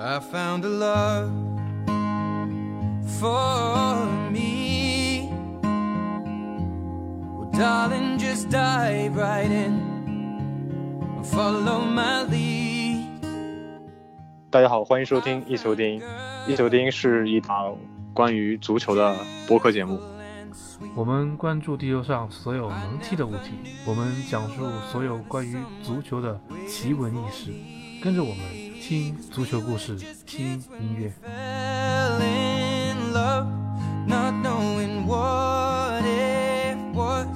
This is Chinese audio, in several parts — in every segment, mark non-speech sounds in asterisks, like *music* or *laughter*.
I found a love for me. Well, darling, just dive right in and follow my lead. 大家好，欢迎收听一球钉。一球钉是一档关于足球的播客节目。我们关注地球上所有能踢的物体，我们讲述所有关于足球的奇闻异事。跟着我们听足球故事，听音乐。Fell in love, not knowing what it was.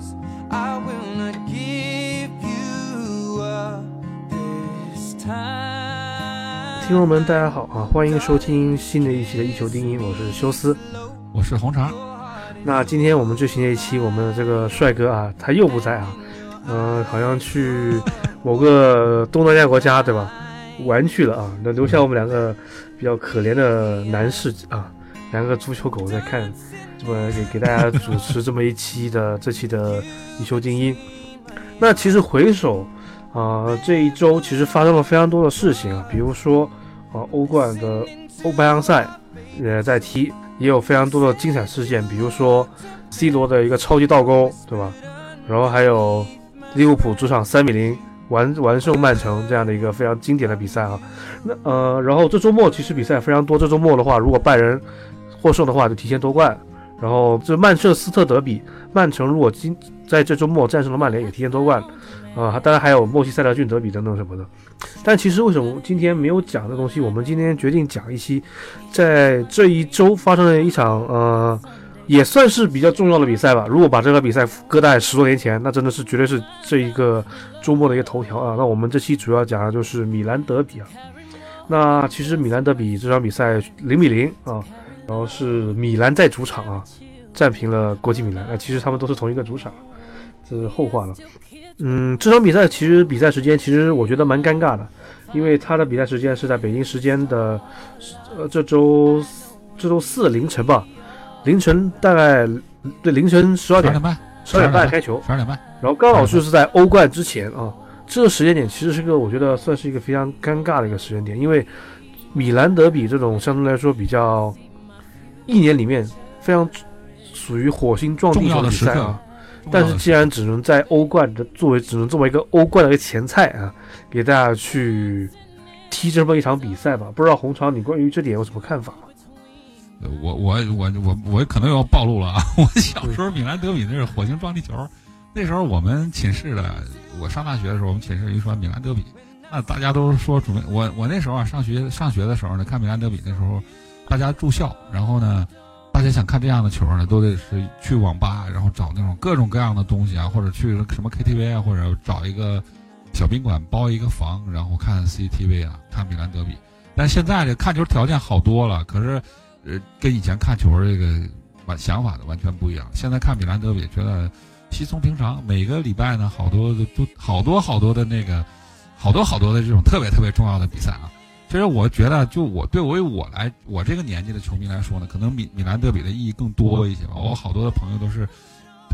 I will not give you up this time. 听众们，大家好啊，欢迎收听新的一期的《一球定音》，我是休斯。我是红茶，那今天我们最新的一期，我们的这个帅哥啊，他又不在啊，嗯、好像去某个东南亚国家，对吧？玩去了啊，那留下我们两个比较可怜的男士啊，两个足球狗在看，这么给给大家主持这么一期的这期的一球精英。那其实回首啊、这一周其实发生了非常多的事情啊，比如说啊，欧冠的欧白洋赛也在踢，也有非常多的精彩事件，比如说 C 罗的一个超级倒钩，对吧？然后还有利物浦主场三比零完完胜曼城这样的一个非常经典的比赛啊。那呃，然后这周末其实比赛非常多，这周末的话，如果拜仁获胜的话，就提前夺冠。然后这曼彻斯特德比，曼城如果今在这周末战胜了曼联，也提前夺冠。啊、当然还有莫西塞德郡德比等等什么的。但其实为什么今天没有讲的东西，我们今天决定讲一期，在这一周发生的一场呃，也算是比较重要的比赛吧。如果把这个比赛搁在十多年前，那真的是绝对是这一个周末的一个头条啊。那我们这期主要讲的就是米兰德比啊。那其实米兰德比这场比赛零比零啊，然后是米兰在主场啊战平了国际米兰。那其实他们都是同一个主场，这是后话了。嗯，这场比赛其实比赛时间其实我觉得蛮尴尬的，因为他的比赛时间是在北京时间的呃这周这周四凌晨吧，凌晨大概对凌晨十二点半，十二点半开球，十二点半，然后刚好就是在欧冠之前啊，这个时间点其实是个我觉得算是一个非常尴尬的一个时间点，因为米兰德比这种相对来说比较一年里面非常属于火星撞地球的比赛啊。但是既然只能在欧冠的作为只能作为一个欧冠的一个前菜啊，给大家去踢这么一场比赛吧。不知道红肠你关于这点有什么看法吗？呃我我我我我可能又要暴露了啊！我小时候米兰德比那是火星撞地球，那时候我们寝室的，我上大学的时候，我们寝室一说米兰德比，那大家都说准备我我那时候啊上学上学的时候呢，看米兰德比那时候大家住校，然后呢，大家想看这样的球呢，都得是去网吧，然后找那种各种各样的东西啊，或者去什么 KTV 啊，或者找一个小宾馆包一个房，然后看 CCTV 啊，看米兰德比。但现在这看球条件好多了，可是呃，跟以前看球这个完想法的完全不一样。现在看米兰德比，觉得稀松平常。每个礼拜呢，好多都好多好多的那个，好多好多的这种特别特别重要的比赛啊。其实我觉得，就我对我我来，我这个年纪的球迷来说呢，可能米米兰德比的意义更多一些吧。我好多的朋友都是，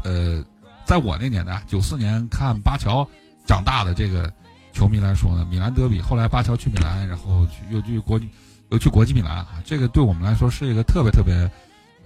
呃，在我那年代，九四年看巴乔长大的这个球迷来说呢，米兰德比后来巴乔去米兰，然后去又去国又去国际米兰啊，这个对我们来说是一个特别特别，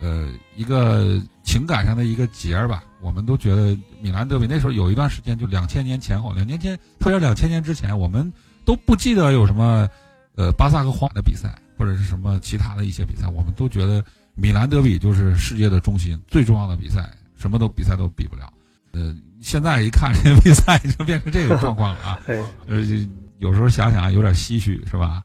呃，一个情感上的一个结儿吧。我们都觉得米兰德比那时候有一段时间，就两千年前后，两年前，特别两千年之前，我们都不记得有什么，呃，巴萨和皇马的比赛，或者是什么其他的一些比赛，我们都觉得米兰德比就是世界的中心，最重要的比赛，什么都比赛都比不了。呃，现在一看这个比赛就变成这个状况了啊，哎，呃，有时候想想有点唏嘘，是吧？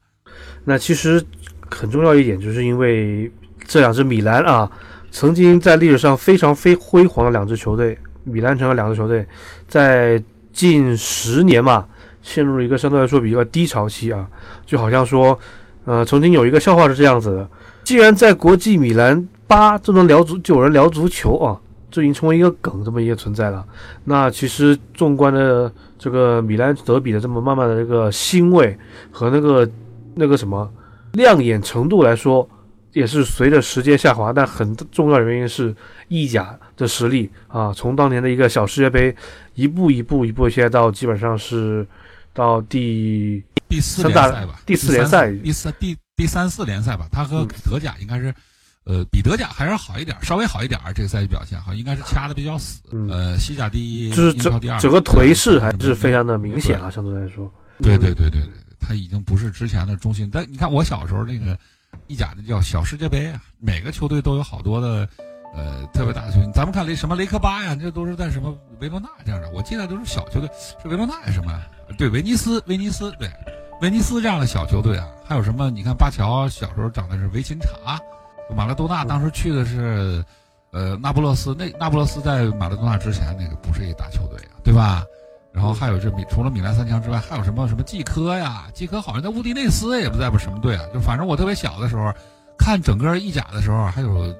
那其实很重要一点，就是因为这两支米兰啊，曾经在历史上非常非辉煌的两支球队，米兰城的两支球队，在近十年嘛，陷入了一个相对来说比较低潮期啊，就好像说，呃，曾经有一个笑话是这样子的：既然在国际米兰八就能聊足，就有人聊足球啊，这已经成为一个梗这么一个存在了。那其实纵观的这个米兰德比的这么慢慢的这个欣慰和那个那个什么亮眼程度来说，也是随着时间下滑，但很重要的原因是意甲的实力啊，从当年的一个小世界杯一步一步一步，现在到基本上是到第第四大联赛吧，第四联赛第四第第三四联赛吧，他和德甲应该是，呃，比德甲还是好一点，稍微好一点。这个赛季表现哈应该是掐的比较死。呃，西甲第一，就是英超第二，整整个颓势还是非常的明显啊，相对来说。对对对对对，他已经不是之前的中心。但你看我小时候那个意甲的叫小世界杯啊，每个球队都有好多的呃特别大的球队。咱们看雷什么雷科巴呀，这都是在什么维罗纳这样的，我记得都是小球队，是维罗纳还是什么？对，威尼斯，威尼斯，对，威尼斯这样的小球队啊，还有什么？你看巴乔小时候长的是维琴察，马拉多纳当时去的是呃那不勒斯，那那不勒斯在马拉多纳之前那个不是一大球队啊，对吧？然后还有这米，除了米兰三强之外，还有什么什么季科呀？季科好像在乌迪内斯也不在不什么队啊。就反正我特别小的时候，看整个意甲的时候，还有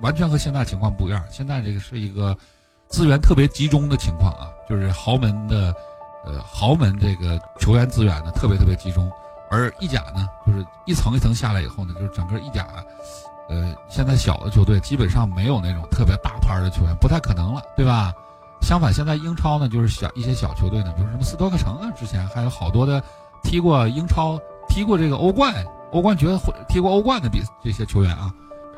完全和现在情况不一样。现在这个是一个资源特别集中的情况啊，就是豪门的呃豪门这个球员资源呢特别特别集中，而意甲呢就是一层一层下来以后呢，就是整个意甲。呃，现在小的球队基本上没有那种特别大牌的球员，不太可能了，对吧？相反，现在英超呢，就是小一些小球队呢，比如什么斯托克城啊，之前还有好多的踢过英超、踢过这个欧冠、欧冠决会、踢过欧冠的比这些球员啊。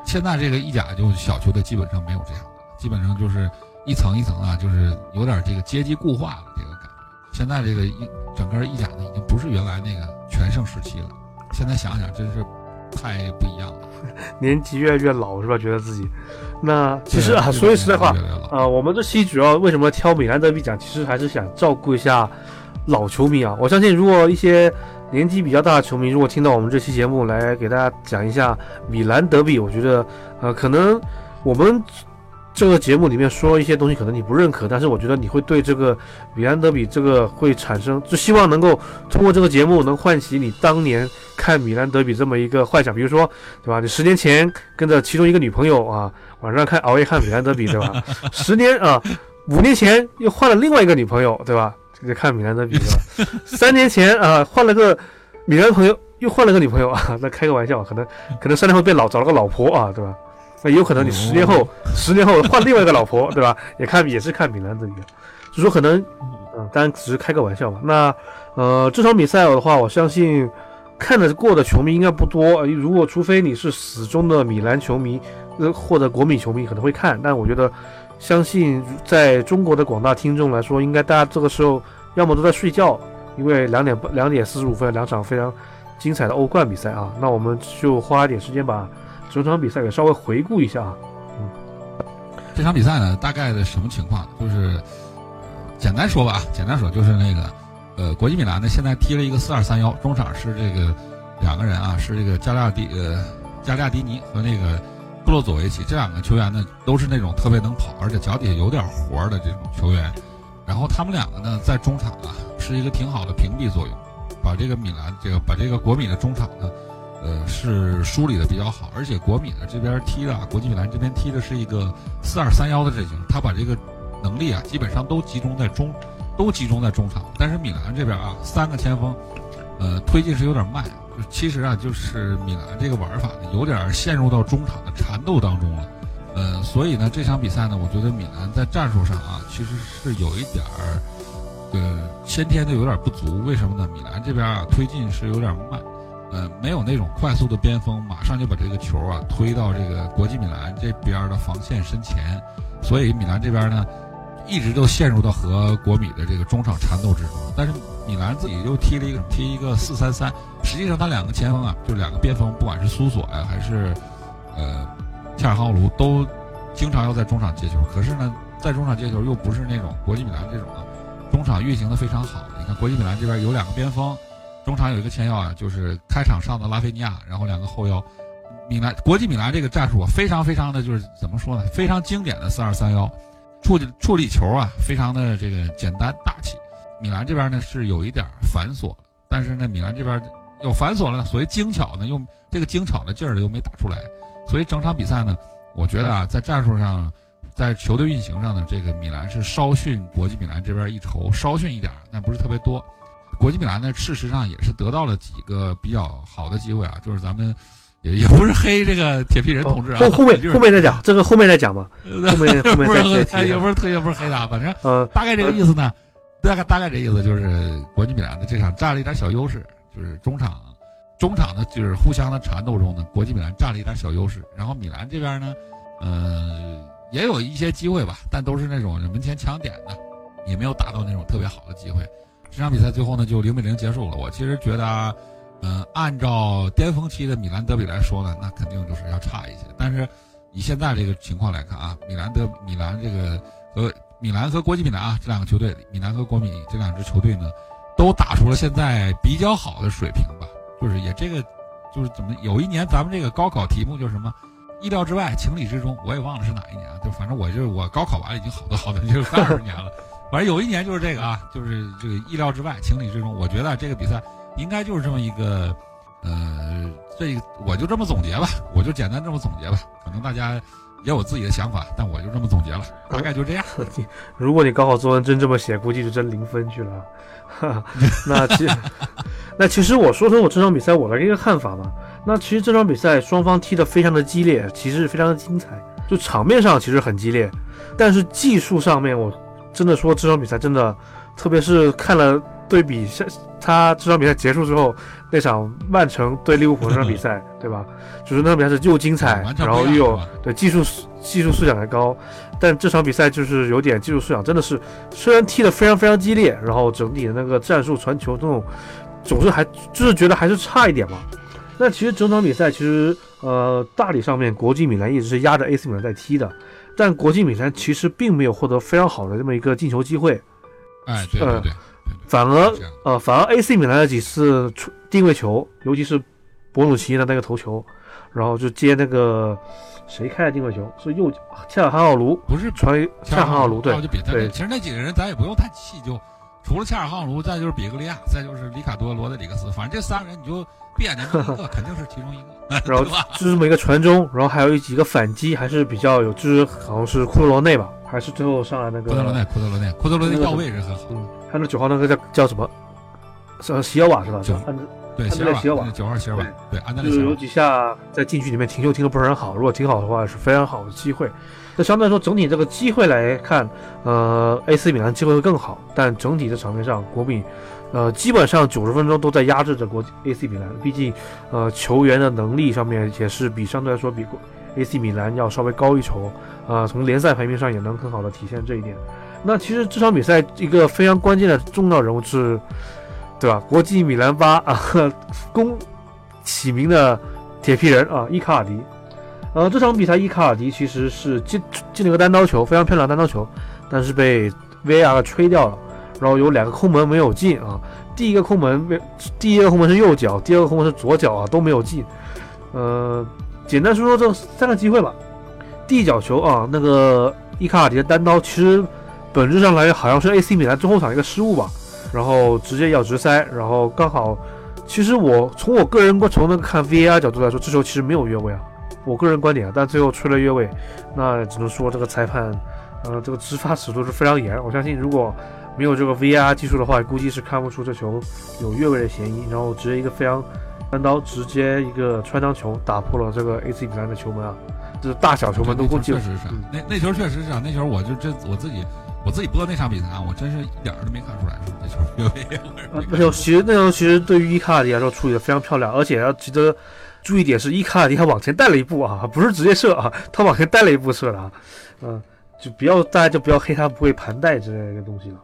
现在这个意甲就小球队基本上没有这样的，基本上就是一层一层啊，就是有点这个阶级固化了这个感觉。现在这个一整个意甲呢，已经不是原来那个全盛时期了。现在想想，真是太不一样了。*laughs* 年纪越来越老是吧？觉得自己，那其实啊，说句实在话啊、我们这期主要为什么挑米兰德比讲，其实还是想照顾一下老球迷啊。我相信，如果一些年纪比较大的球迷，如果听到我们这期节目来给大家讲一下米兰德比，我觉得呃，可能我们这个节目里面说一些东西，可能你不认可，但是我觉得你会对这个米兰德比这个会产生，就希望能够通过这个节目能唤起你当年看米兰德比这么一个幻想，比如说，对吧？你十年前跟着其中一个女朋友啊，晚上看熬夜看米兰德比，对吧？十年啊，五年前又换了另外一个女朋友，对吧？这个看米兰德比，对吧？三年前啊，换了个米兰朋友，又换了个女朋友啊，那开个玩笑，可能可能三年后变老找了个老婆啊，对吧？那有可能你十年后，十年后换另外一个老婆，*laughs* 对吧？也看也是看米兰这边，就说可能，嗯，当然只是开个玩笑嘛。那呃，这场比赛的话，我相信看得过的球迷应该不多。呃如果除非你是死忠的米兰球迷，呃，或者国米球迷可能会看，但我觉得，相信在中国的广大听众来说，应该大家这个时候要么都在睡觉，因为两点两点四十五分两场非常精彩的欧冠比赛啊。那我们就花一点时间把整场比赛给稍微回顾一下啊。这场比赛呢，大概的什么情况？就是简单说吧，简单说就是那个，呃，国际米兰呢现在踢了一个四二三幺，中场是这个两个人啊，是这个加利亚迪呃加利亚迪尼和那个布洛佐维奇这两个球员呢，都是那种特别能跑，而且脚底下有点活的这种球员。然后他们两个呢，在中场啊是一个挺好的屏蔽作用，把这个米兰这个把这个国米的中场呢。呃，是梳理的比较好，而且国米呢这边踢的，国际米兰这边踢的是一个四二三幺的阵型，他把这个能力啊基本上都集中在中，都集中在中场。但是米兰这边啊，三个前锋，呃，推进是有点慢。其实啊，就是米兰这个玩法呢，有点陷入到中场的缠斗当中了。呃，所以呢，这场比赛呢，我觉得米兰在战术上啊，其实是有一点儿，呃，先天的有点不足。为什么呢？米兰这边啊，推进是有点慢。呃，没有那种快速的边锋，马上就把这个球啊推到这个国际米兰这边的防线身前，所以米兰这边呢，一直都陷入到和国米的这个中场缠斗之中。但是米兰自己又踢了一个踢一个四三三，实际上他两个前锋啊，就两个边锋，不管是苏索呀、还是呃切尔哈卢，都经常要在中场接球。可是呢，在中场接球又不是那种国际米兰这种啊，中场运行的非常好。你看国际米兰这边有两个边锋。中场有一个前腰啊，就是开场上的拉菲尼亚，然后两个后腰。米兰国际米兰这个战术啊，非常非常的就是怎么说呢？非常经典的四二三幺，处理处理球啊，非常的这个简单大气。米兰这边呢是有一点繁琐，但是呢，米兰这边有繁琐了，所谓精巧呢，又这个精巧的劲儿又没打出来，所以整场比赛呢，我觉得啊，在战术上，在球队运行上呢，这个米兰是稍逊国际米兰这边一筹，稍逊一点，但不是特别多。国际米兰呢，事实上也是得到了几个比较好的机会啊，就是咱们也也不是黑这个铁皮人同志啊，后后面就是后面再讲，这个后面再讲吧。*laughs* 后面后面不再是再提也不是特也不是黑他，反正呃，大概这个意思呢，大概大概这意思就是国际米兰的这场占了一点小优势，就是中场中场呢就是互相的缠斗中呢，国际米兰占了一点小优势，然后米兰这边呢，呃，也有一些机会吧，但都是那种门前抢点的，也没有达到那种特别好的机会。这场比赛最后呢就零比零结束了。我其实觉得啊，嗯、按照巅峰期的米兰德比来说呢，那肯定就是要差一些。但是以现在这个情况来看啊，米兰德米兰这个和米兰和国际米兰啊这两个球队，米兰和国米这两支球队呢，都打出了现在比较好的水平吧。就是也这个就是怎么有一年咱们这个高考题目就是什么意料之外情理之中，我也忘了是哪一年啊，就反正我就是我高考完了已经好多好多就是三十年了。反正有一年就是这个啊，就是这个意料之外，情理之中。我觉得这个比赛应该就是这么一个，呃，这个我就这么总结吧，我就简单这么总结吧。可能大家也有自己的想法，但我就这么总结了，大概就这样。你 *laughs* 如果你高考作文真这么写，估计就真零分去了。哈哈，*laughs* 那其那其实我说说我这场比赛我的一个看法吧。那其实这场比赛双方踢得非常的激烈，其实非常的精彩，就场面上其实很激烈，但是技术上面我真的说这场比赛真的，特别是看了对比下他这场比赛结束之后那场曼城对利物浦那场比赛，对吧？就是那场比赛是又精彩然后又有对技术技术素养还高，但这场比赛就是有点技术素养，真的是虽然踢得非常非常激烈，然后整体的那个战术传球这种总是还就是觉得还是差一点嘛。那其实整场比赛其实呃大体上面国际米兰一直是压着 AC 米兰在踢的，但国际米兰其实并没有获得非常好的这么一个进球机会，哎，对对呃对，反而呃，反而 AC 米兰的几次出定位球，尤其是博努奇的那个头球，然后就接那个谁开的定位球，是右恰尔哈奥卢不是传给恰尔哈奥卢，对对。其实那几个人咱也不用太细究，除了恰尔哈奥卢，再就是比格利亚，再就是里卡多、罗德里克斯，反正这三个人你就闭眼睛就一个，肯定是其中一个，然后？*laughs* 就这么一个传中，然后还有几个反击，还是比较有，就是好像是库德罗内吧，还是最后上来那个库德罗内，库德罗内，库德罗内到位是很好，嗯，还有那九号那个叫叫什么？是席尔瓦是吧？九安德对，安席尔瓦，德烈席尔瓦九号席尔瓦，对，安德烈席尔瓦，就是有几下在禁区里面停球停的不是很好，如果停好的话是非常好的机会。那相对来说，整体这个机会来看，呃，AC 米兰机会会更好，但整体的场面上，国米，呃，基本上九十分钟都在压制着国 AC 米兰。毕竟，呃，球员的能力上面也是比相对来说比国 AC 米兰要稍微高一筹，呃、从联赛排名上也能很好的体现这一点。那其实这场比赛一个非常关键的重要人物是，对吧？国际米兰吧啊，*laughs* 公起名的铁皮人啊，伊卡尔迪。呃，这场比赛伊卡尔迪其实是进进了个单刀球，非常漂亮的单刀球，但是被 VAR 吹掉了，然后有两个空门没有进啊。第一个空门被第一个空门是右脚，第二个空门是左脚啊，都没有进。呃，简单说说这三个机会吧。第一脚球啊，那个伊卡尔迪的单刀，其实本质上来好像是 AC 米兰中后场一个失误吧，然后直接要直塞，然后刚好，其实我从我个人观从那个看 VAR 角度来说，这球其实没有越位啊，我个人观点啊，但最后吹了越位，那只能说这个裁判，呃，这个执法尺度是非常严，我相信如果没有这个 VAR 技术的话，估计是看不出这球有越位的嫌疑，然后直接一个非常单刀直接一个穿裆球打破了这个 AC 米兰的球门啊，这是大小球门都那过进球确实是嗯，那那球确实是啊，那球我就这我自己我自己播那场比赛啊，我真是一点儿都没看出来说这球越位，我是 *laughs* 没看呃那球其实那球其实对于伊卡尔迪来说处理的非常漂亮，而且要值得注意点是，伊卡尔迪他往前带了一步啊，不是直接射啊，他往前带了一步射的啊，嗯、就不要大家就不要黑他不会盘带之类的一个东西了。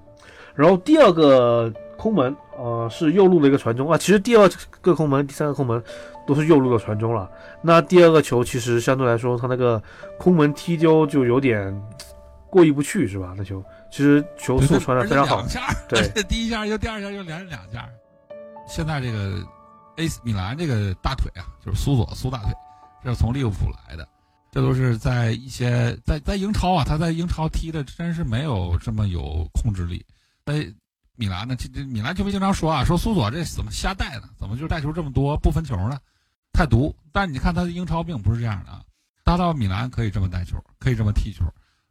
然后第二个空门，呃，是右路的一个传中啊，其实第二个空门、第三个空门都是右路的传中了。那第二个球其实相对来说，他那个空门踢丢就有点过意不去，是吧？那球其实球速传的非常好对而且第一下又第二下又连着两下。现在这个 AC 米兰这个大腿啊，就是苏索苏大腿，这是从利物浦来的，这都是在一些在在英超啊，他在英超踢的真是没有这么有控制力。在米兰呢，这这米兰球迷经常说啊，说苏索这怎么瞎带呢？怎么就是带球这么多不分球呢？太毒。但是你看他的英超并不是这样的啊，他到米兰可以这么带球，可以这么踢球。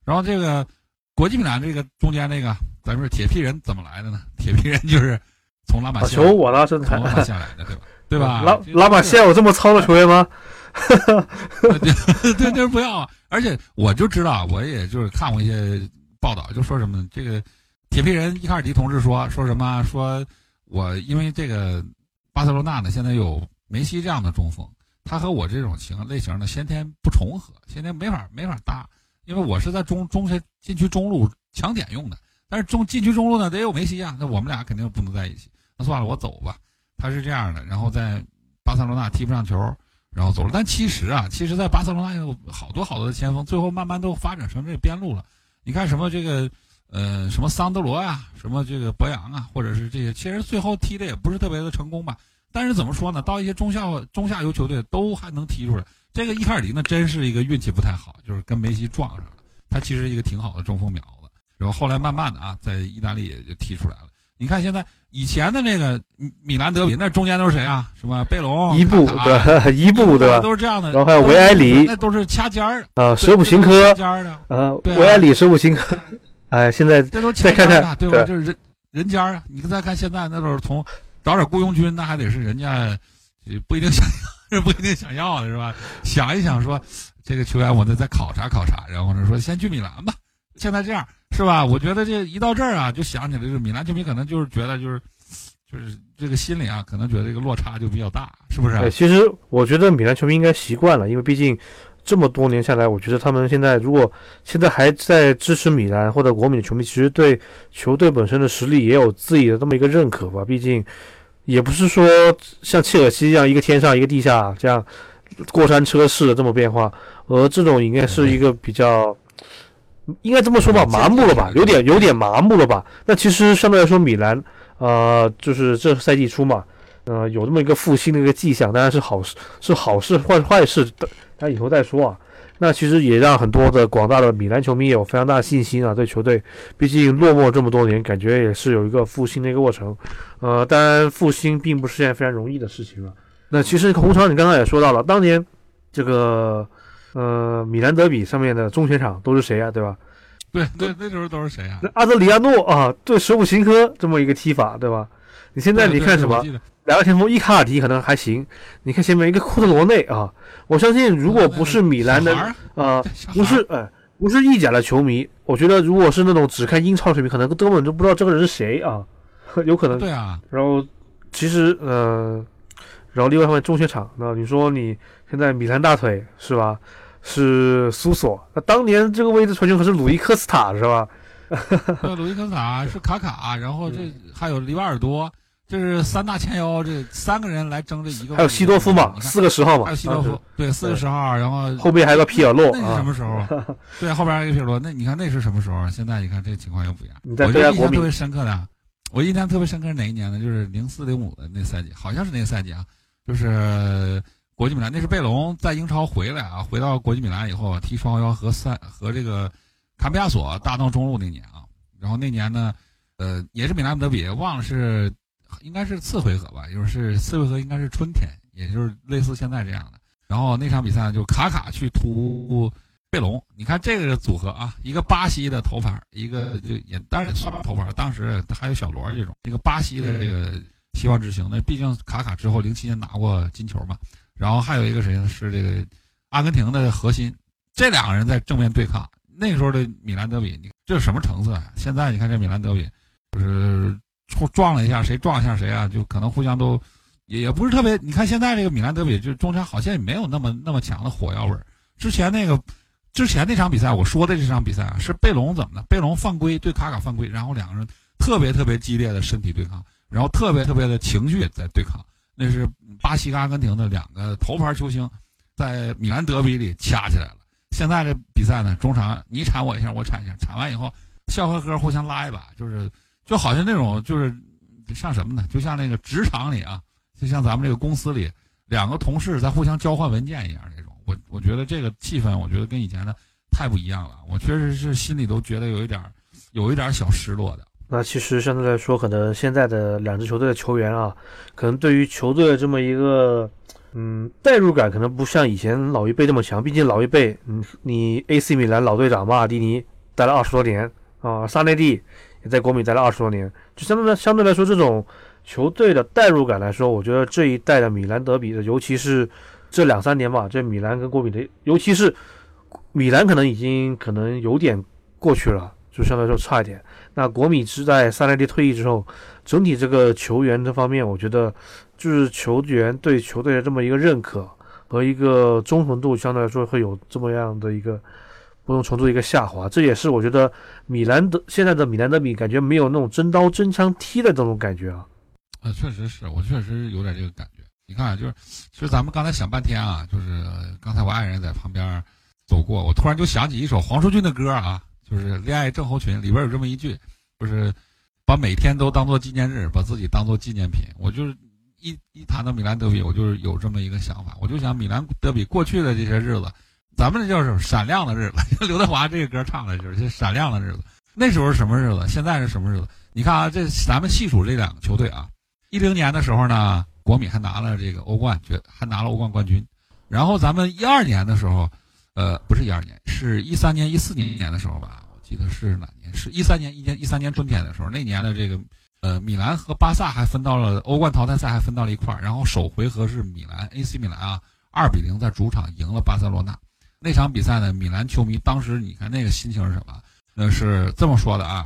然后这个国际米兰这个中间那个，咱们说铁皮人怎么来的呢？*laughs* 铁皮人就是从拉玛把西亚球我拉身材从，拉玛西亚来的，对吧？对吧？拉这拉玛西亚有这么糙的球员吗？对 *laughs* 对对，不要啊！而且我就知道，我也就是看过一些报道，就说什么这个铁皮人伊卡尔迪同志说说什么？说我因为这个巴塞罗那呢，现在有梅西这样的中锋，他和我这种型类型的先天不重合，先天没法没法搭，因为我是在中中线禁区中路抢点用的，但是中禁区中路呢得有梅西啊，那我们俩肯定不能在一起。那算了，我走吧。他是这样的，然后在巴塞罗那踢不上球，然后走了。但其实啊，其实，在巴塞罗那有好多好多的前锋，最后慢慢都发展成这个边路了。你看什么这个，呃，什么桑德罗啊，什么这个博扬啊，或者是这些，其实最后踢的也不是特别的成功吧。但是怎么说呢，到一些中下中下游球队都还能踢出来。这个伊卡尔迪呢，真是一个运气不太好，就是跟梅西撞上了。他其实一个挺好的中锋苗子，然后后来慢慢的啊，在意大利也就踢出来了。你看现在以前的那个米兰德比，那中间都是谁啊？什么贝隆、伊布对，伊布对吧？都是这样的。然后还有维埃里，那都是掐尖儿啊，舍甫琴科尖儿的。呃，维埃里、舍甫琴科，哎，现在这都再看看，对吧？就是人人尖儿啊！你再看现在，那都是从找点雇佣军，那还得是人家不一定想要，*laughs* 不一定想要的是吧？想一想说，这个球员我得再考察考察，然后呢说先去米兰吧。现在这样是吧？我觉得这一到这儿啊，就想起来，就是米兰球迷可能就是觉得就是，就是这个心里啊，可能觉得这个落差就比较大，是不是？对，其实我觉得米兰球迷应该习惯了，因为毕竟这么多年下来，我觉得他们现在如果现在还在支持米兰或者国米的球迷，其实对球队本身的实力也有自己的这么一个认可吧。毕竟也不是说像切尔西一样一个天上一个地下这样过山车式的这么变化，而这种应该是一个比较。应该这么说吧，麻木了吧，有点有点麻木了吧。那其实相对来说，米兰，呃，就是这赛季初嘛，呃，有这么一个复兴的一个迹象，当然是好事，是好事坏坏事，但以后再说啊。那其实也让很多的广大的米兰球迷有非常大的信心啊，对球队，毕竟落寞这么多年，感觉也是有一个复兴的一个过程。呃，当然复兴并不是件非常容易的事情了。那其实红场你刚刚也说到了，当年这个。呃，米兰德比上面的中前场都是谁啊？对吧？对对，那时候都是谁啊？那阿德里亚诺啊，对，舍甫琴科这么一个踢法，对吧？你现在你看什么？两个前锋，伊卡尔迪可能还行。你看前面一个库特罗内啊，我相信如果不是米兰的呃，不是哎，不是意甲的球迷，我觉得如果是那种只看英超球迷，可能根本就不知道这个人是谁啊，*laughs* 有可能。对啊。然后其实呃，然后另外一方面中前场，那你说你。现在米兰大腿是吧？是苏索。那当年这个位置传球可是鲁伊科斯塔是吧？*laughs* 鲁伊科斯塔是卡卡，然后这还有里瓦尔多，这是三大前腰，这三个人来争这一个。还有西多夫嘛，四个十号嘛。还有西多夫，对，四个十号，然后后面还有个皮尔洛。那是什么时候？*laughs* 对，后边还有个皮尔洛。那你看那是什么时候？现在你看这情况又不一样。我印象特别深刻的，我印象特别深刻是哪一年呢？就是零四零五的那赛季，好像是那个赛季啊，就是。国际米兰那是贝隆在英超回来啊，回到国际米兰以后踢双幺和三和这个坎比亚索搭档中路那年啊，然后那年呢，呃，也是米兰德比，忘了是应该是次回合吧，就是次回合应该是春天，也就是类似现在这样的。然后那场比赛就卡卡去突贝隆，你看这个组合啊，一个巴西的头牌，一个就也当然算头牌，当时还有小罗这种，一个巴西的这个希望之星，那毕竟卡卡之后零七年拿过金球嘛。然后还有一个谁呢？是这个阿根廷的核心，这两个人在正面对抗。那时候的米兰德比，你这是什么成色啊？现在你看这米兰德比，就是撞了一下，谁撞一下谁啊？就可能互相都也也不是特别。你看现在这个米兰德比，就是中场好像也没有那么那么强的火药味儿。之前那个之前那场比赛，我说的这场比赛啊，是贝隆怎么的？贝隆犯规对卡卡犯规，然后两个人特别特别激烈的身体对抗，然后特别特别的情绪在对抗。那是巴西跟阿根廷的两个头牌球星，在米兰德比里掐起来了。现在这比赛呢，中场你铲我一下，我铲一下，铲完以后笑呵呵互相拉一把，就是就好像那种就是像什么呢？就像那个职场里啊，就像咱们这个公司里两个同事在互相交换文件一样那种。我我觉得这个气氛，我觉得跟以前的太不一样了。我确实是心里都觉得有一点有一点小失落的。那其实相对来说，可能现在的两支球队的球员啊，可能对于球队的这么一个，嗯，代入感可能不像以前老一辈那么强。毕竟老一辈，嗯，你 AC 米兰老队长马尔蒂尼待了二十多年啊，萨内蒂也在国米待了二十多年，就相对来相对来说，这种球队的代入感来说，我觉得这一代的米兰德比的，尤其是这两三年吧，这米兰跟国米的，尤其是米兰可能已经可能有点过去了。就相对来说差一点。那国米是在萨内蒂退役之后，整体这个球员这方面，我觉得就是球员对球队的这么一个认可和一个忠诚度，相对来说会有这么样的一个不同程度一个下滑。这也是我觉得米兰的现在的米兰德比感觉没有那种真刀真枪踢的这种感觉啊。呃，确实是我确实有点这个感觉。你看，就是其实咱们刚才想半天啊，就是刚才我爱人在旁边走过，我突然就想起一首黄舒骏的歌啊，就是《恋爱症候群》里边有这么一句，就是把每天都当做纪念日，把自己当做纪念品。我就是一一谈到米兰德比，我就是有这么一个想法，我就想米兰德比过去的这些日子，咱们这叫什么闪亮的日子？*laughs* 刘德华这个歌唱的就是闪亮的日子。那时候是什么日子？现在是什么日子？你看啊，这咱们细数这两个球队啊，一零年的时候呢。国米还拿了这个欧冠，决还拿了欧冠冠军。然后咱们一二年的时候，呃，不是一二年，是一三年、一四年年的时候吧？我记得是哪年？是一三年一年一三年春天的时候。那年的这个，呃，米兰和巴萨还分到了欧冠淘汰赛，还分到了一块儿。然后首回合是米兰 AC 米兰啊，二比零在主场赢了巴塞罗那。那场比赛呢，米兰球迷当时你看那个心情是什么？那是这么说的啊，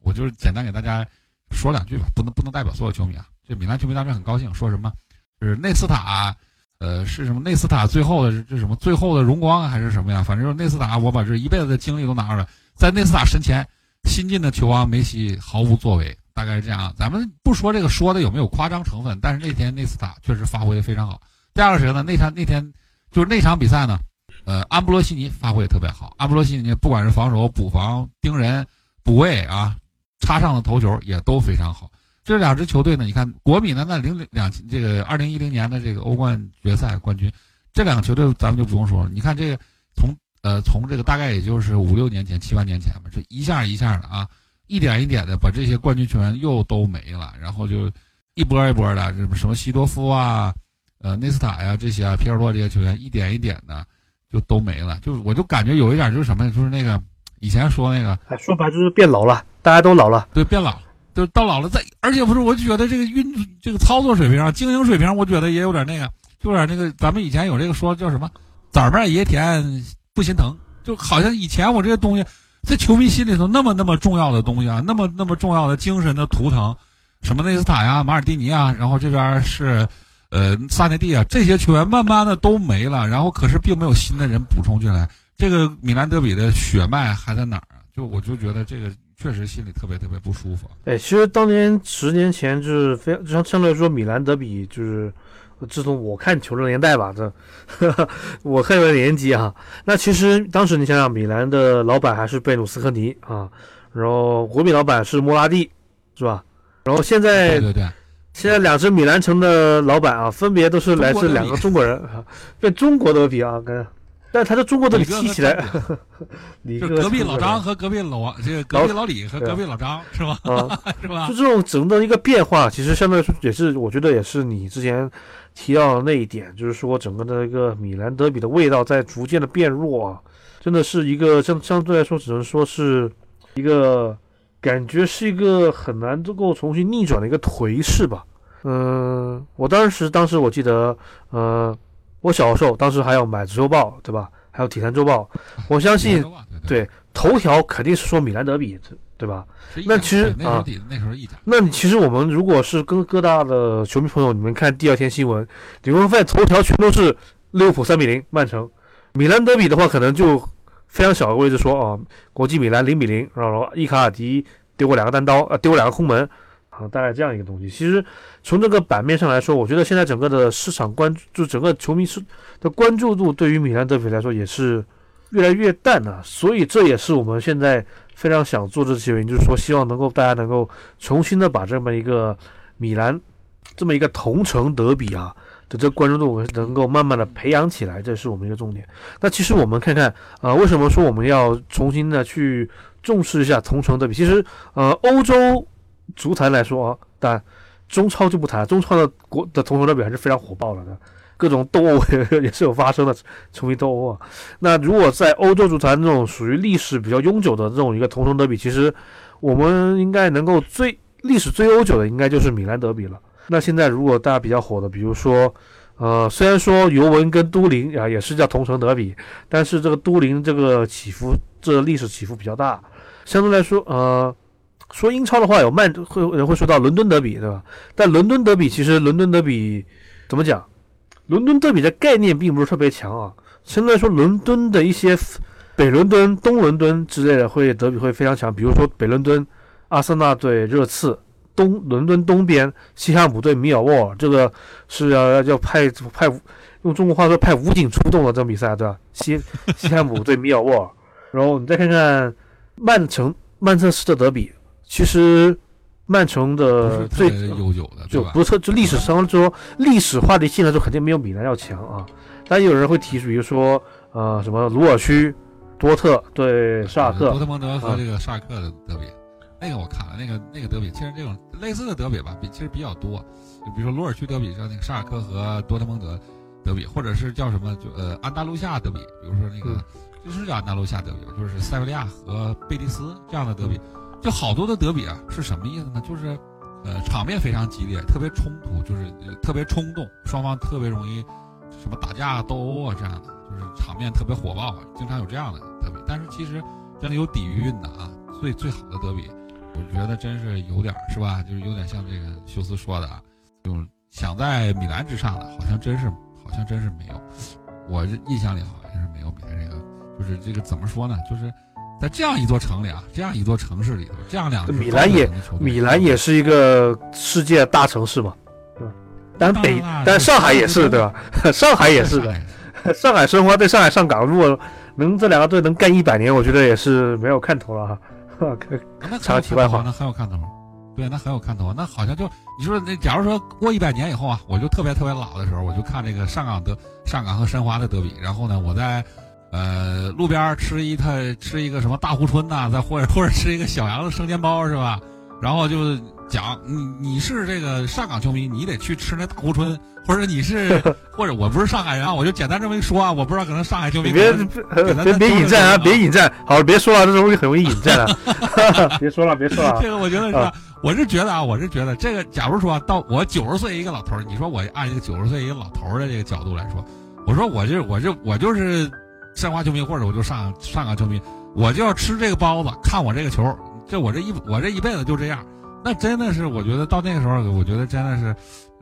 我就是简单给大家说两句吧，不能不能代表所有球迷啊。这米兰球迷当时很高兴，说什么？是内斯塔，呃，是什么？内斯塔最后的这什么？最后的荣光还是什么呀？反正就是内斯塔，我把这一辈子的精力都拿出来，在内斯塔身前，新晋的球王梅西毫无作为，大概是这样啊。咱们不说这个说的有没有夸张成分，但是那天内斯塔确实发挥的非常好。第二个谁呢？那场那天就是那场比赛呢，呃，安布罗西尼发挥也特别好。安布罗西尼不管是防守、补防、盯人、补位啊，插上的头球也都非常好。这两支球队呢？你看国米呢，那零零两这个二零一零年的这个欧冠决赛冠军，这两个球队咱们就不用说了。你看这个从呃从这个大概也就是五六年前、七八年前吧，这一下一下的啊，一点一点的把这些冠军球员又都没了，然后就一波一波的，什么什么西多夫啊、呃内斯塔呀这些啊、皮尔洛这些球员一点一点的就都没了。就我就感觉有一点就是什么，就是那个以前说那个，说白就是变老了，大家都老了，对，变老。就到老了，再而且不是，我就觉得这个运这个操作水平啊，经营水平，我觉得也有点那个，有点那个。咱们以前有这个说叫什么“崽儿面爷甜不心疼”，就好像以前我这些东西在球迷心里头那么那么重要的东西啊，那么那么重要的精神的图腾，什么内斯塔呀、马尔蒂尼啊，然后这边是呃萨内蒂啊，这些球员慢慢的都没了，然后可是并没有新的人补充进来，这个米兰德比的血脉还在哪儿啊？就我就觉得这个。确实心里特别特别不舒服。哎，其实当年十年前就是非常相相对来说，米兰德比就是自从我看球的年代吧，这 *laughs* 我看的年纪啊。那其实当时你想想，米兰的老板还是贝努斯科尼啊，然后国米老板是莫拉蒂，是吧？然后现在对对对，现在两支米兰城的老板啊，分别都是来自两个中国人啊，*laughs* 被中国德比啊跟。但他在中国德比踢起来，*laughs* 就隔壁老张和隔壁老王，这个隔壁老李和隔壁老张是吧？*laughs* 是吧？就这种整个的一个变化，其实相对来说也是，我觉得也是你之前提到的那一点，就是说整个的一个米兰德比的味道在逐渐的变弱啊，真的是一个相相对来说只能说是一个感觉是一个很难能够重新逆转的一个颓势吧。嗯，我当时当时我记得，呃。我小时候，当时还要买《足球报》，对吧？还有《体坛周报》。我相信，对头条肯定是说米兰德比，对吧？那其实啊，那时候一那其实我们如果是跟各大的球迷朋友，你们看第二天新闻，你会发现头条全都是利物浦三比零曼城。米兰德比的话，可能就非常小的位置说啊，国际米兰零比零，然后伊卡尔迪丢过两个单刀，呃，丢过两个空门。啊，大概这样一个东西。其实从这个版面上来说，我觉得现在整个的市场关注，整个球迷是的关注度，对于米兰德比来说也是越来越淡了。所以这也是我们现在非常想做这些原因，就是说希望能够大家能够重新的把这么一个米兰这么一个同城德比啊这关注度能够慢慢的培养起来，这是我们一个重点。那其实我们看看啊，为什么说我们要重新的去重视一下同城德比？其实呃，欧洲。足坛来说啊，但中超就不谈，中超的国的同城德比还是非常火爆了的，各种斗殴 *laughs* 也是有发生的，球迷斗殴啊。那如果在欧洲足坛这种属于历史比较悠久的这种一个同城德比，其实我们应该能够最历史最悠久的，应该就是米兰德比了。那现在如果大家比较火的，比如说，呃，虽然说尤文跟都灵啊也是叫同城德比，但是这个都灵这个起伏，这历史起伏比较大。相对来说，呃，说英超的话，有曼会有人会说到伦敦德比，对吧？但伦敦德比其实伦敦德比怎么讲？伦敦德比的概念并不是特别强啊。相对来说，伦敦的一些北伦敦、东伦敦之类的会德比会非常强，比如说北伦敦阿森纳对热刺，东伦敦东边西汉姆对米尔沃尔，这个是要要派派用中国话说派武警出动了这种比赛，对吧？西 *laughs* 西汉姆对米尔沃尔，然后你再看看曼城曼彻斯特德比，其实曼城的最悠久的，就不是就历史上说历史话题性来说，肯定没有米兰要强啊。但有人会提出，比如说呃什么鲁尔区多特对沙尔克多，特蒙德和啊。这个沙尔克的德比，那个我看了，那个那个德比，其实这种类似的德比吧，比其实比较多。就比如说鲁尔区德比，像那个沙尔克和多特蒙德德比，或者是叫什么就呃安达卢西亚德比，比如说那个、嗯就是叫安达卢西亚德比，就是塞维利亚和贝蒂斯这样的德比，就好多的德比啊，是什么意思呢？就是呃场面非常激烈，特别冲突，就是、呃特别冲动，双方特别容易什么打架斗殴啊这样的，就是场面特别火爆啊，经常有这样的德比。但是其实真的有底蕴的啊，最最好的德比，我觉得真是有点儿是吧？就是有点像这个休斯说的啊，就是想在米兰之上的，好像真是好像真是没有。我这印象里好像是没有米兰这个，就是这个怎么说呢？就是在这样一座城里啊，这样一座城市里头，这样两个米兰也米兰也是一个世界大城市嘛，对吧？但北但上海也是对吧？*laughs* 上海也是的，的，*laughs* 上海申花对上海上港，如果能这两个队能干一百年，我觉得也是没有看头了哈。那插个题外话那很有看头。对，那很有看头。那好像就你说，那假如说过一百年以后啊，我就特别特别老的时候，我就看这个上港德上港和申花的德比，然后呢，我在呃路边吃一他吃一个什么大湖春呐、再或者或者吃一个小杨的生煎包是吧？然后就讲你你是这个上港球迷，你得去吃那大珲春，或者你是 *laughs* 或者我不是上海人啊，我就简单这么一说啊，我不知道可能上海球迷别可能别别别引战啊！别引战，好，别说了，这容易很容易引战啊！*laughs* 别说了，别说了 *laughs* 这。个我觉得是啊，我是觉得啊，我是觉得这个，假如说到我九十岁一个老头儿，你说我按一个九十岁一个老头儿的这个角度来说，我说我就我就我就是申花球迷，或者我就上上港球迷，我就要吃这个包子，看我这个球，这我这一我这一辈子就这样，那真的是我觉得到那个时候，我觉得真的是，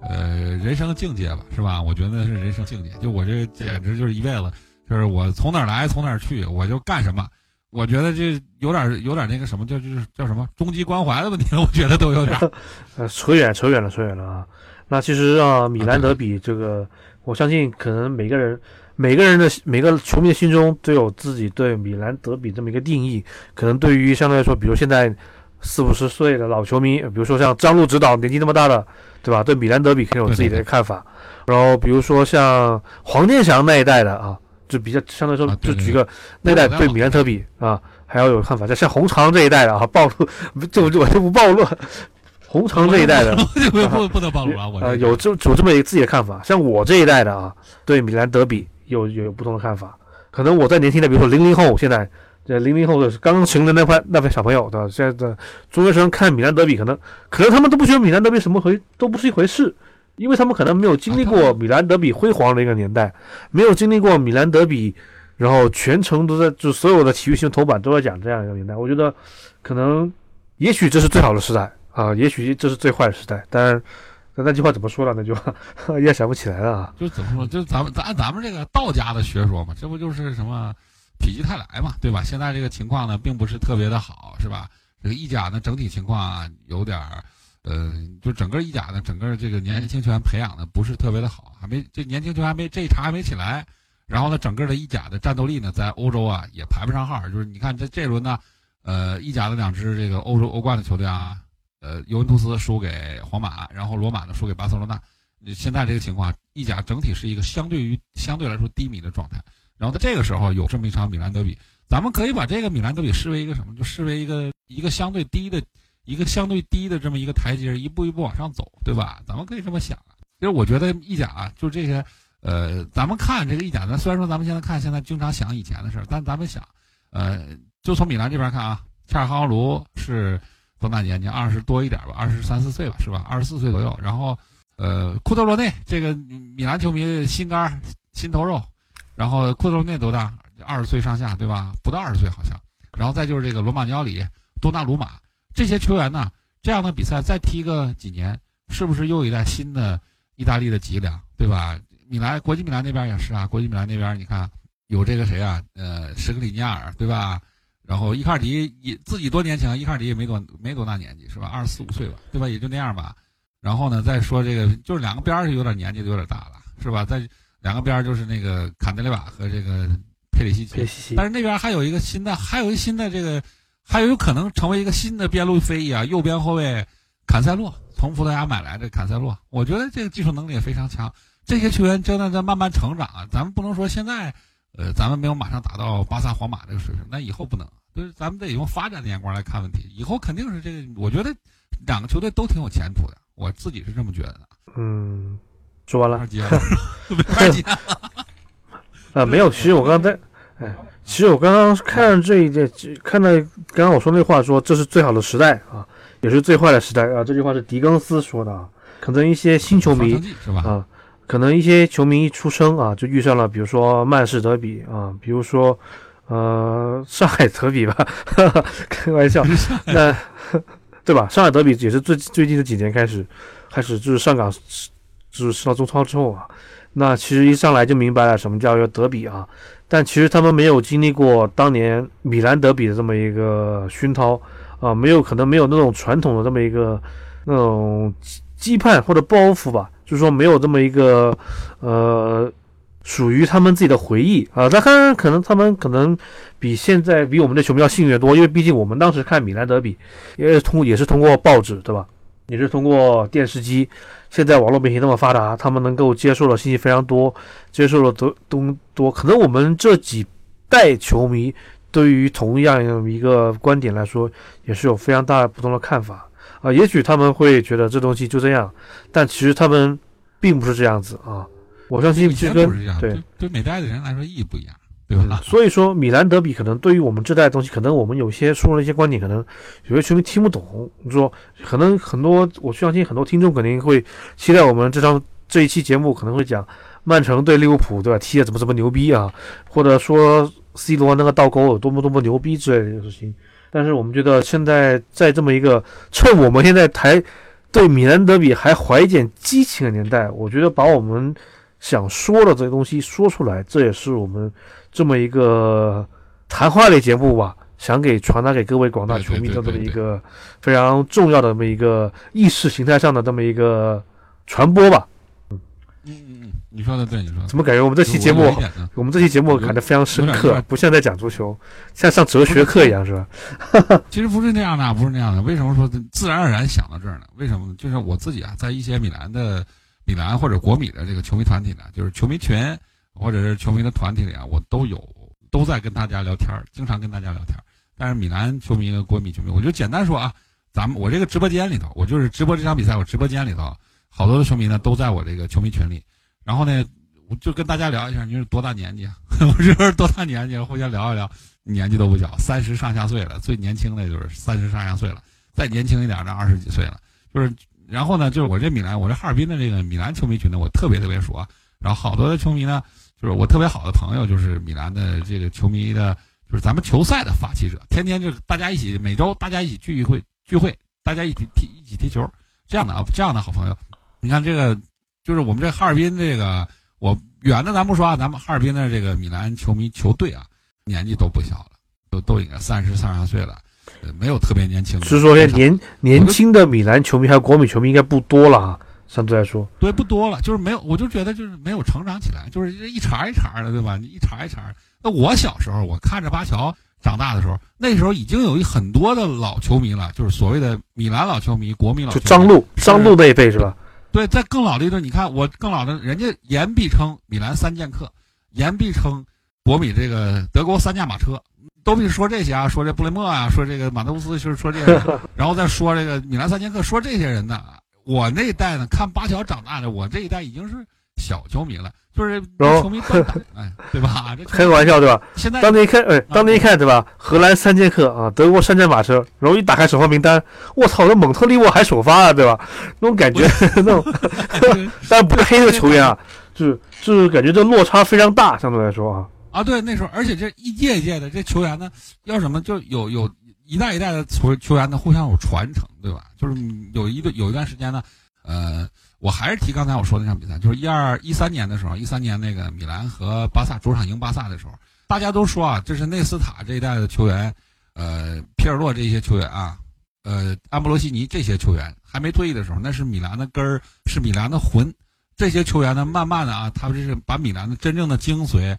呃，人生境界吧，是吧？我觉得是人生境界，就我这简直就是一辈子，就是我从哪儿来从哪儿去，我就干什么。我觉得这有点有点那个什么叫就是叫什么终极关怀的问题了，我觉得都有点。*laughs* 呃，扯远扯远了，扯远了啊！那其实啊，米兰德比这个，我相信可能每个人每个人的每个球迷心中都有自己对米兰德比这么一个定义。可能对于相对来说，比如现在四五十岁的老球迷，比如说像张路指导年纪那么大的，对吧？对米兰德比肯定有自己的对对对看法。然后比如说像黄健翔那一代的啊，就比较相对来说就举个那代对米兰德比啊，还要有看法。像像红肠这一代的啊，暴露这我就我就不暴露。红肠这一代的，*laughs* 不不不能暴露啊！我呃，有这有这么一个自己的看法。像我这一代的啊，对米兰德比有有有不同的看法。可能我在年轻的，比如说零零后，现在这零零后的刚刚成的那块那批小朋友，对吧？现在的中学生看米兰德比，可能可能他们都不觉得米兰德比什么回都不是一回事，因为他们可能没有经历过米兰德比辉煌的一个年代，没有经历过米兰德比，然后全程都在就所有的体育新闻头版都在讲这样一个年代。我觉得可能也许这是最好的时代啊，也许这是最坏的时代，但。那那句话怎么说了？那句话 *laughs* 也想不起来了啊。就怎么说？就咱们咱咱们这个道家的学说嘛，这不就是什么否极泰来嘛，对吧？现在这个情况呢，并不是特别的好，是吧？这个意甲呢，整体情况啊，有点儿，呃，就整个意甲呢，整个这个年轻球员培养的不是特别的好，还没这年轻球员还没这一茬还没起来。然后呢，整个的意甲的战斗力呢，在欧洲啊也排不上号。就是你看这这轮呢，呃，意甲的两支这个欧洲欧冠的球队啊，呃，尤文图斯输给皇马，然后罗马呢输给巴塞罗那。现在这个情况，意甲整体是一个相对于相对来说低迷的状态。然后在这个时候有这么一场米兰德比，咱们可以把这个米兰德比视为一个什么？就视为一个一个相对低的一个相对低的这么一个台阶，一步一步往上走，对吧？咱们可以这么想。其实我觉得意甲啊，就这些，呃，咱们看这个意甲，咱虽然说咱们现在看现在经常想以前的事儿，但咱们想，呃，就从米兰这边看啊，恰尔哈卢是多大年纪？二十多一点吧，二十三四岁吧，是吧？二十四岁左右。然后，呃，库特罗内这个米兰球迷心肝心头肉。然后库特罗内多大？二十岁上下，对吧？不到二十岁好像。然后再就是这个罗马尼奥里、多纳鲁马这些球员呢，这样的比赛再踢个几年，是不是又一代新的意大利的脊梁，对吧？米兰国际米兰那边也是啊，国际米兰那边你看有这个谁啊，呃，什格里尼亚尔，对吧？然后伊卡尔迪也自己多年轻，伊卡尔迪也没多没多大年纪是吧？二十四五岁吧，对吧？也就那样吧。然后呢，再说这个就是两个边儿是有点年纪有点大了，是吧？在两个边儿就是那个坎德雷瓦和这个佩里西奇，但是那边还有一个新的，还有一个新的这个，还有可能成为一个新的边路飞翼啊，右边后卫坎塞洛从葡萄牙买来的坎塞洛，我觉得这个技术能力也非常强。这些球员真的在慢慢成长啊，咱们不能说现在，呃，咱们没有马上达到巴萨、皇马这个水平，那以后不能，就是咱们得用发展的眼光来看问题。以后肯定是这个，我觉得两个球队都挺有前途的，我自己是这么觉得的。嗯，说完了二姐，没法接。*laughs* 啊，没有。其实我刚刚在，哎，其实我刚刚看这一件，看到刚刚我说那话说这是最好的时代啊，也是最坏的时代啊。这句话是狄更斯说的啊。可能一些新球迷？啊，可能一些球迷一出生啊，就遇上了，比如说曼市德比啊，比如说呃上海德比吧，*laughs* 开玩笑，那 *laughs* 对吧？上海德比也是最最近这几年开始开始就是上岗，就是上到中超之后啊，那其实一上来就明白了什么叫做德比啊，但其实他们没有经历过当年米兰德比的这么一个熏陶啊，没有可能没有那种传统的这么一个那种羁绊或者包袱吧，就是说没有这么一个呃属于他们自己的回忆啊。那当然可能他们可能比现在比我们的球迷要幸运多，因为毕竟我们当时看米兰德比也是通也是通过报纸对吧？也是通过电视机。现在网络媒体那么发达，他们能够接受的信息非常多，接受的都东多。可能我们这几代球迷对于同样一个观点来说，也是有非常大不同的看法。啊，也许他们会觉得这东西就这样，但其实他们并不是这样子啊。我相信以前这跟对对每代的人来说意义不一样，所以说，米兰德比可能对于我们这代东西，可能我们有些说了一些观点，可能 *laughs* 有些球迷听不懂。你说，可能很多，我相信很多听众肯定会期待我们这张这一期节目可能会讲曼城对利物浦，对吧？踢的怎么怎么牛逼啊，或者说 C 罗那个倒钩有多么多么牛逼之类的事情。但是我们觉得现在在这么一个趁我们现在还对米兰德比还怀一点激情的年代，我觉得把我们想说的这些东西说出来，这也是我们这么一个谈话类节目吧，想给传达给各位广大球迷的这么一个非常重要的这么一个意识形态上的这么一个传播吧。嗯嗯嗯，你说的对，你说的怎么感觉我们这期节目我们这期节目感得非常深刻不像在讲足球，像上哲学课一样，是吧？*laughs* 其实不是那样的，不是那样的。为什么说自然而然想到这儿呢？为什么呢？就是我自己啊，在一些米兰的米兰或者国米的这个球迷团体呢，就是球迷群或者是球迷的团体里啊，我都有都在跟大家聊天儿，经常跟大家聊天儿。但是米兰球迷和国米球迷，我就简单说啊，咱们我这个直播间里头，我就是直播这场比赛，我直播间里头好多的球迷呢都在我这个球迷群里，然后呢，我就跟大家聊一下，你是多大年纪啊？*laughs* 我是多大年纪？互相聊一聊。年纪都不小，三十上下岁了，最年轻的就是三十上下岁了，再年轻一点的二十几岁了，就是，然后呢，就是我这米兰，我这哈尔滨的这个米兰球迷群呢，我特别特别熟啊，然后好多的球迷呢，就是我特别好的朋友，就是米兰的这个球迷的，就是咱们球赛的发起者，天天就是大家一起，每周大家一起聚一会聚会，大家一起踢一起踢球，这样的啊，这样的好朋友，你看这个，就是我们这哈尔滨这个，我远的咱不说啊，咱们哈尔滨的这个米兰球迷球队啊。年纪都不小了，都都应该三十三十岁了，呃，没有特别年轻的。是说年年轻的米兰球迷还有国米球迷应该不多了啊，相对来说。对不多了，就是没有，我就觉得就是没有成长起来，就是一茬一茬的，对吧？你一茬一茬。那我小时候，我看着巴乔长大的时候，那时候已经有一很多的老球迷了，就是所谓的米兰老球迷、国米老球迷。就张路，张路那一辈是吧？对，在更老的一段，你看我更老的，人家言必称米兰三剑客，言必称。国米这个德国三驾马车，都比说这些啊，说这布雷默啊，说这个马特乌斯，就是说这个，*laughs* 然后再说这个米兰三剑客，说这些人呢。我那一代呢，看巴乔长大的，我这一代已经是小球迷了，就是球迷断档，哎，对吧？这开个玩笑对吧？现在当年一看，哎，当年一看对吧？荷兰三剑客啊，德国三战马车，然后一打开首发名单，我操，那蒙特利沃还首发啊，对吧？那种感觉，那种 *laughs* *laughs* 但不是黑这个球员啊，就是就是感觉这落差非常大，相对来说啊。啊，对，那时候，而且这一届一届的这球员呢，要什么就有有一代一代的球球员呢，互相有传承，对吧？就是有一段有一段时间呢，呃，我还是提刚才我说的那场比赛，就是一二一三年的时候，一三年那个米兰和巴萨主场赢巴萨的时候，大家都说啊，这是内斯塔这一代的球员，呃，皮尔洛这些球员啊，呃，安布罗西尼这些球员还没退役的时候，那是米兰的根儿，是米兰的魂。这些球员呢，慢慢的啊，他们是把米兰的真正的精髓。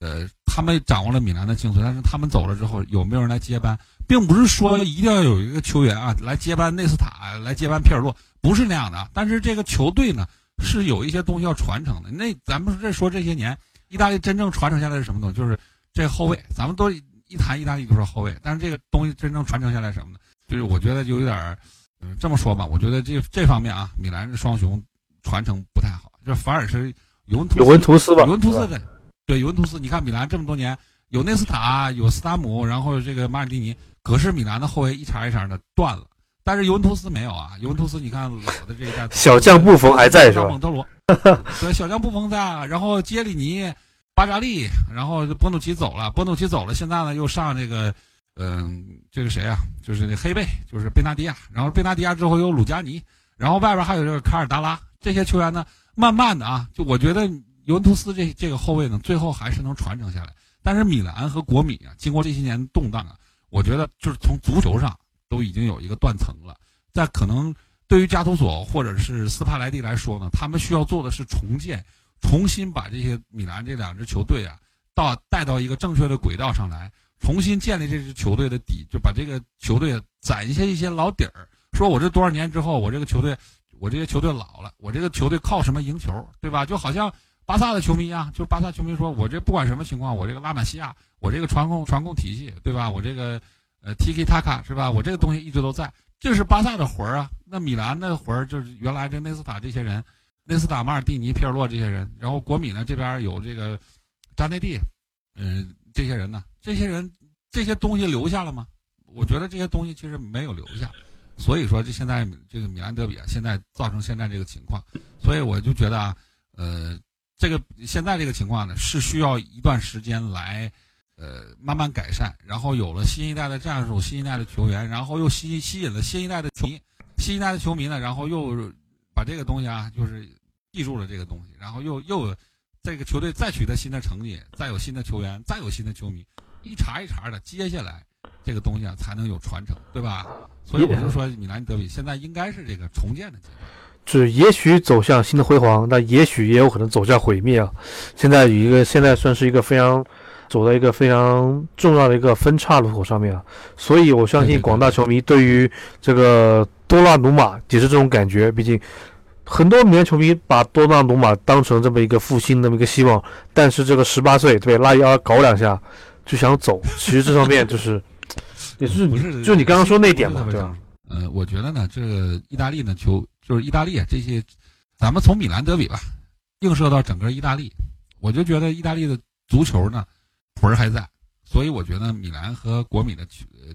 呃，他们掌握了米兰的精髓，但是他们走了之后，有没有人来接班，并不是说一定要有一个球员啊来接班内斯塔，来接班皮尔洛，不是那样的。但是这个球队呢，是有一些东西要传承的。那咱们这说这些年，意大利真正传承下来是什么东西？就是这后卫。咱们都一谈意大利就说后卫，但是这个东西真正传承下来什么呢？就是我觉得就有点，嗯，这么说吧，我觉得这这方面啊，米兰这双雄传承不太好，这反而是尤文图尤文图斯吧，尤文图斯的。对尤文图斯，你看米兰这么多年有内斯塔，有斯塔姆，然后这个马尔蒂尼，可是米兰的后卫一茬一茬的断了。但是尤文图斯没有啊，尤文图斯你看老的这一代小将布冯还在是吧？蒙特罗，*laughs* 对，小将布冯在，然后杰里尼、巴扎利，然后波努奇走了，波努奇走了，现在呢又上这个，嗯，这个谁啊？就是那黑贝，就是贝纳迪亚，然后贝纳迪亚之后有鲁加尼，然后外边还有这个卡尔达拉，这些球员呢，慢慢的啊，就我觉得。尤文图斯这这个后卫呢，最后还是能传承下来。但是米兰和国米啊，经过这些年动荡啊，我觉得就是从足球上都已经有一个断层了。在可能对于加图索或者是斯帕莱蒂来说呢，他们需要做的是重建，重新把这些米兰这两支球队啊，到带到一个正确的轨道上来，重新建立这支球队的底，就把这个球队攒下一些老底儿。说我这多少年之后，我这个球队，我这个球队老了，我这个球队靠什么赢球，对吧？就好像。巴萨的球迷啊，就是巴萨球迷说：“我这不管什么情况，我这个拉玛西亚，我这个传控传控体系，对吧？我这个呃 Tiki Taka 是吧？我这个东西一直都在，这是巴萨的魂儿啊。那米兰的魂儿就是原来这内斯塔这些人，内斯塔、马尔蒂尼、皮尔洛这些人。然后国米呢这边有这个扎内蒂，嗯，这些人呢，这些人这些东西留下了吗？我觉得这些东西其实没有留下，所以说这现在这个米兰德比啊，现在造成现在这个情况，所以我就觉得啊，呃。”这个现在这个情况呢，是需要一段时间来，呃，慢慢改善。然后有了新一代的战术、新一代的球员，然后又吸吸引了新一代的球迷，新一代的球迷呢，然后又把这个东西啊，就是记住了这个东西，然后又又这个球队再取得新的成绩，再有新的球员，再有新的球迷，一茬一茬的，接下来这个东西啊，才能有传承，对吧？所以我就说，米兰德比现在应该是这个重建的阶段。就是也许走向新的辉煌，但也许也有可能走向毁灭啊！现在有一个，现在算是一个非常走在一个非常重要的一个分岔路口上面啊！所以我相信广大球迷对于这个多纳鲁马也是这种感觉。毕竟很多米兰球迷把多纳鲁马当成这么一个复兴那么一个希望，但是这个十八岁对拉伊奥搞两下就想走，其实这方面就是也是不是就你刚刚说那点嘛，对吧？呃，我觉得呢，这个意大利呢球。就是意大利这些，咱们从米兰德比吧，映射到整个意大利，我就觉得意大利的足球呢魂儿还在，所以我觉得米兰和国米的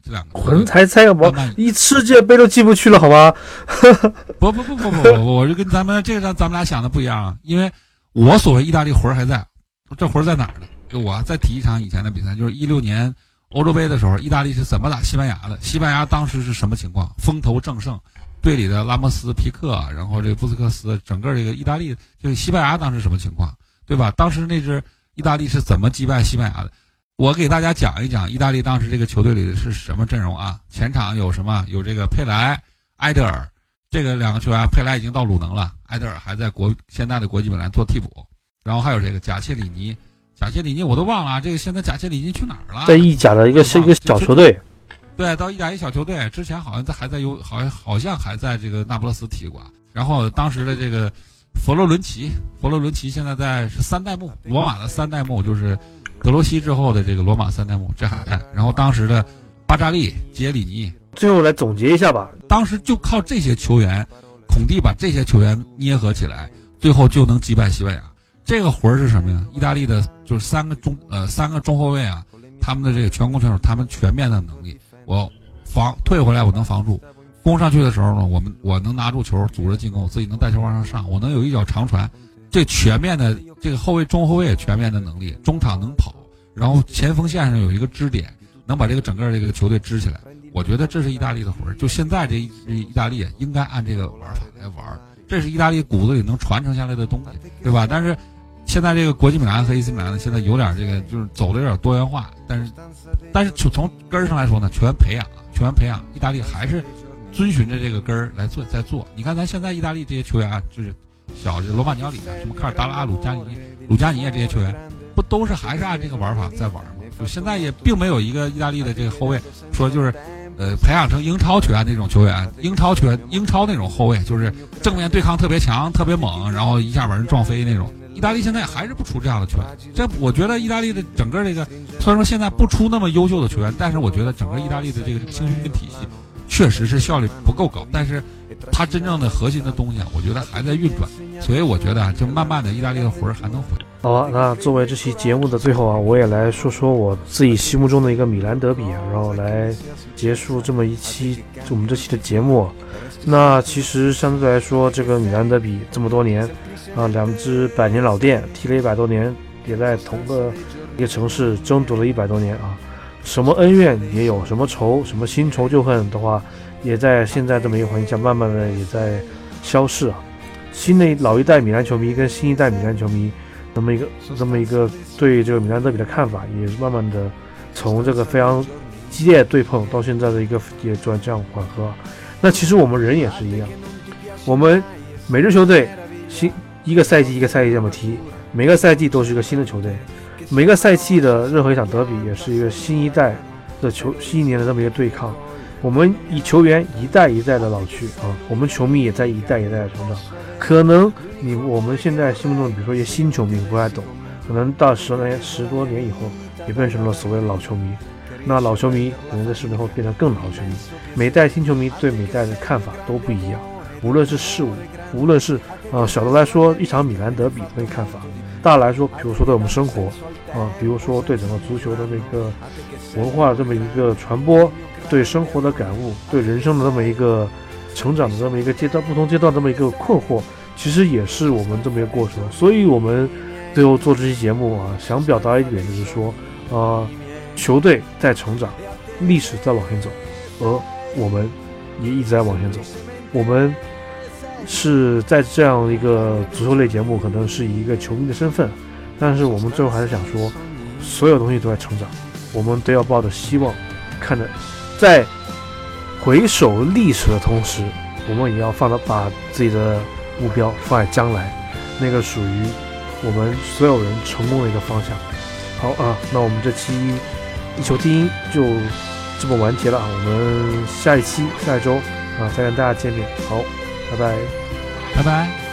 这两个魂才在，我一世界杯都进不去了，好吧？*laughs* 不不不不不不，我就跟咱们这个咱咱们俩想的不一样啊，因为我所谓意大利魂儿还在，这魂儿在哪儿呢？就我再提一场以前的比赛，就是一六年欧洲杯的时候，意大利是怎么打西班牙的？西班牙当时是什么情况？风头正盛。队里的拉莫斯、皮克，然后这个布斯克斯，整个这个意大利就是西班牙当时什么情况，对吧？当时那支意大利是怎么击败西班牙的？我给大家讲一讲意大利当时这个球队里是什么阵容啊？前场有什么？有这个佩莱、埃德尔，这个两个球员，佩莱已经到鲁能了，埃德尔还在国现在的国际米兰做替补，然后还有这个贾切里尼，贾切里尼我都忘了啊，这个现在贾切里尼去哪儿了？在意甲的一个是一个小球队。对，到意大利小球队，之前好像在还在有，好像好像还在这个那不勒斯踢过。然后当时的这个佛罗伦齐，佛罗伦齐现在在是三代目，罗马的三代目就是德罗西之后的这个罗马三代目，这还在。然后当时的巴扎利、杰里尼，最后来总结一下吧。当时就靠这些球员，孔蒂把这些球员捏合起来，最后就能击败西班牙。这个活儿是什么呀？意大利的就是三个中呃三个中后卫啊，他们的这个全攻全守，他们全面的能力。我防退回来，我能防住；攻上去的时候呢，我们我能拿住球，组织进攻，我自己能带球往上上，我能有一脚长传。这全面的这个后卫、中后卫全面的能力，中场能跑，然后前锋线上有一个支点，能把这个整个这个球队支起来。我觉得这是意大利的魂儿。就现在这意大利应该按这个玩法来玩，这是意大利骨子里能传承下来的东西，对吧？但是现在这个国际米兰和 AC 米兰呢，现在有点这个就是走的有点多元化，但是但是从根儿上来说呢，球员培养，球员培养，意大利还是遵循着这个根儿来做在做。你看咱现在意大利这些球员啊，就是小罗马尼奥里啊，什么卡尔达拉、鲁加尼、鲁加尼啊这些球员，不都是还是按这个玩法在玩吗？就现在也并没有一个意大利的这个后卫说就是，呃，培养成英超球员那种球员，英超球员，英超那种后卫，就是正面对抗特别强、特别猛，然后一下把人撞飞那种。意大利现在还是不出这样的球员。这我觉得意大利的整个这个，虽然说现在不出那么优秀的球员，但是我觉得整个意大利的这个青训体系，确实是效率不够高。但是，它真正的核心的东西啊，我觉得还在运转。所以我觉得啊，就慢慢的，意大利的魂儿还能回。好吧，那作为这期节目的最后啊，我也来说说我自己心目中的一个米兰德比啊，然后来结束这么一期我们这期的节目。那其实相对来说，这个米兰德比这么多年啊，两支百年老店踢了一百多年，也在同个一个城市争夺了一百多年啊，什么恩怨也有，什么仇，什么新仇旧恨的话，也在现在这么一个环境下，慢慢的也在消逝啊。新的老一代米兰球迷跟新一代米兰球迷。这么一个，这么一个对这个米兰德比的看法，也是慢慢的从这个非常激烈对碰到现在的一个也转这样缓和。那其实我们人也是一样，我们每支球队新一个赛季一个赛季这么踢，每个赛季都是一个新的球队，每个赛季的任何一场德比也是一个新一代的球新一年的这么一个对抗。我们以球员一代一代的老去啊，我们球迷也在一代一代的成长。可能你我们现在心目中，比如说一些新球迷不太懂，可能到十年十多年以后，也变成了所谓的老球迷。那老球迷可能在十年后变成更老球迷。每代新球迷对每代的看法都不一样，无论是事物，无论是呃小的来说一场米兰德比的看法，大来说，比如说对我们生活啊，比如说对整个足球的那个文化这么一个传播，对生活的感悟，对人生的这么一个。成长的这么一个阶段，不同阶段这么一个困惑，其实也是我们这么一个过程。所以，我们最后做这期节目啊，想表达一点就是说，啊，球队在成长，历史在往前走，而我们也一直在往前走。我们是在这样一个足球类节目，可能是以一个球迷的身份，但是我们最后还是想说，所有东西都在成长，我们都要抱着希望，看着在。回首历史的同时，我们也要放到把自己的目标放在将来，那个属于我们所有人成功的一个方向。好啊，那我们这期一球听音就这么完结了啊，我们下一期下一周啊再跟大家见面。好，拜拜，拜拜。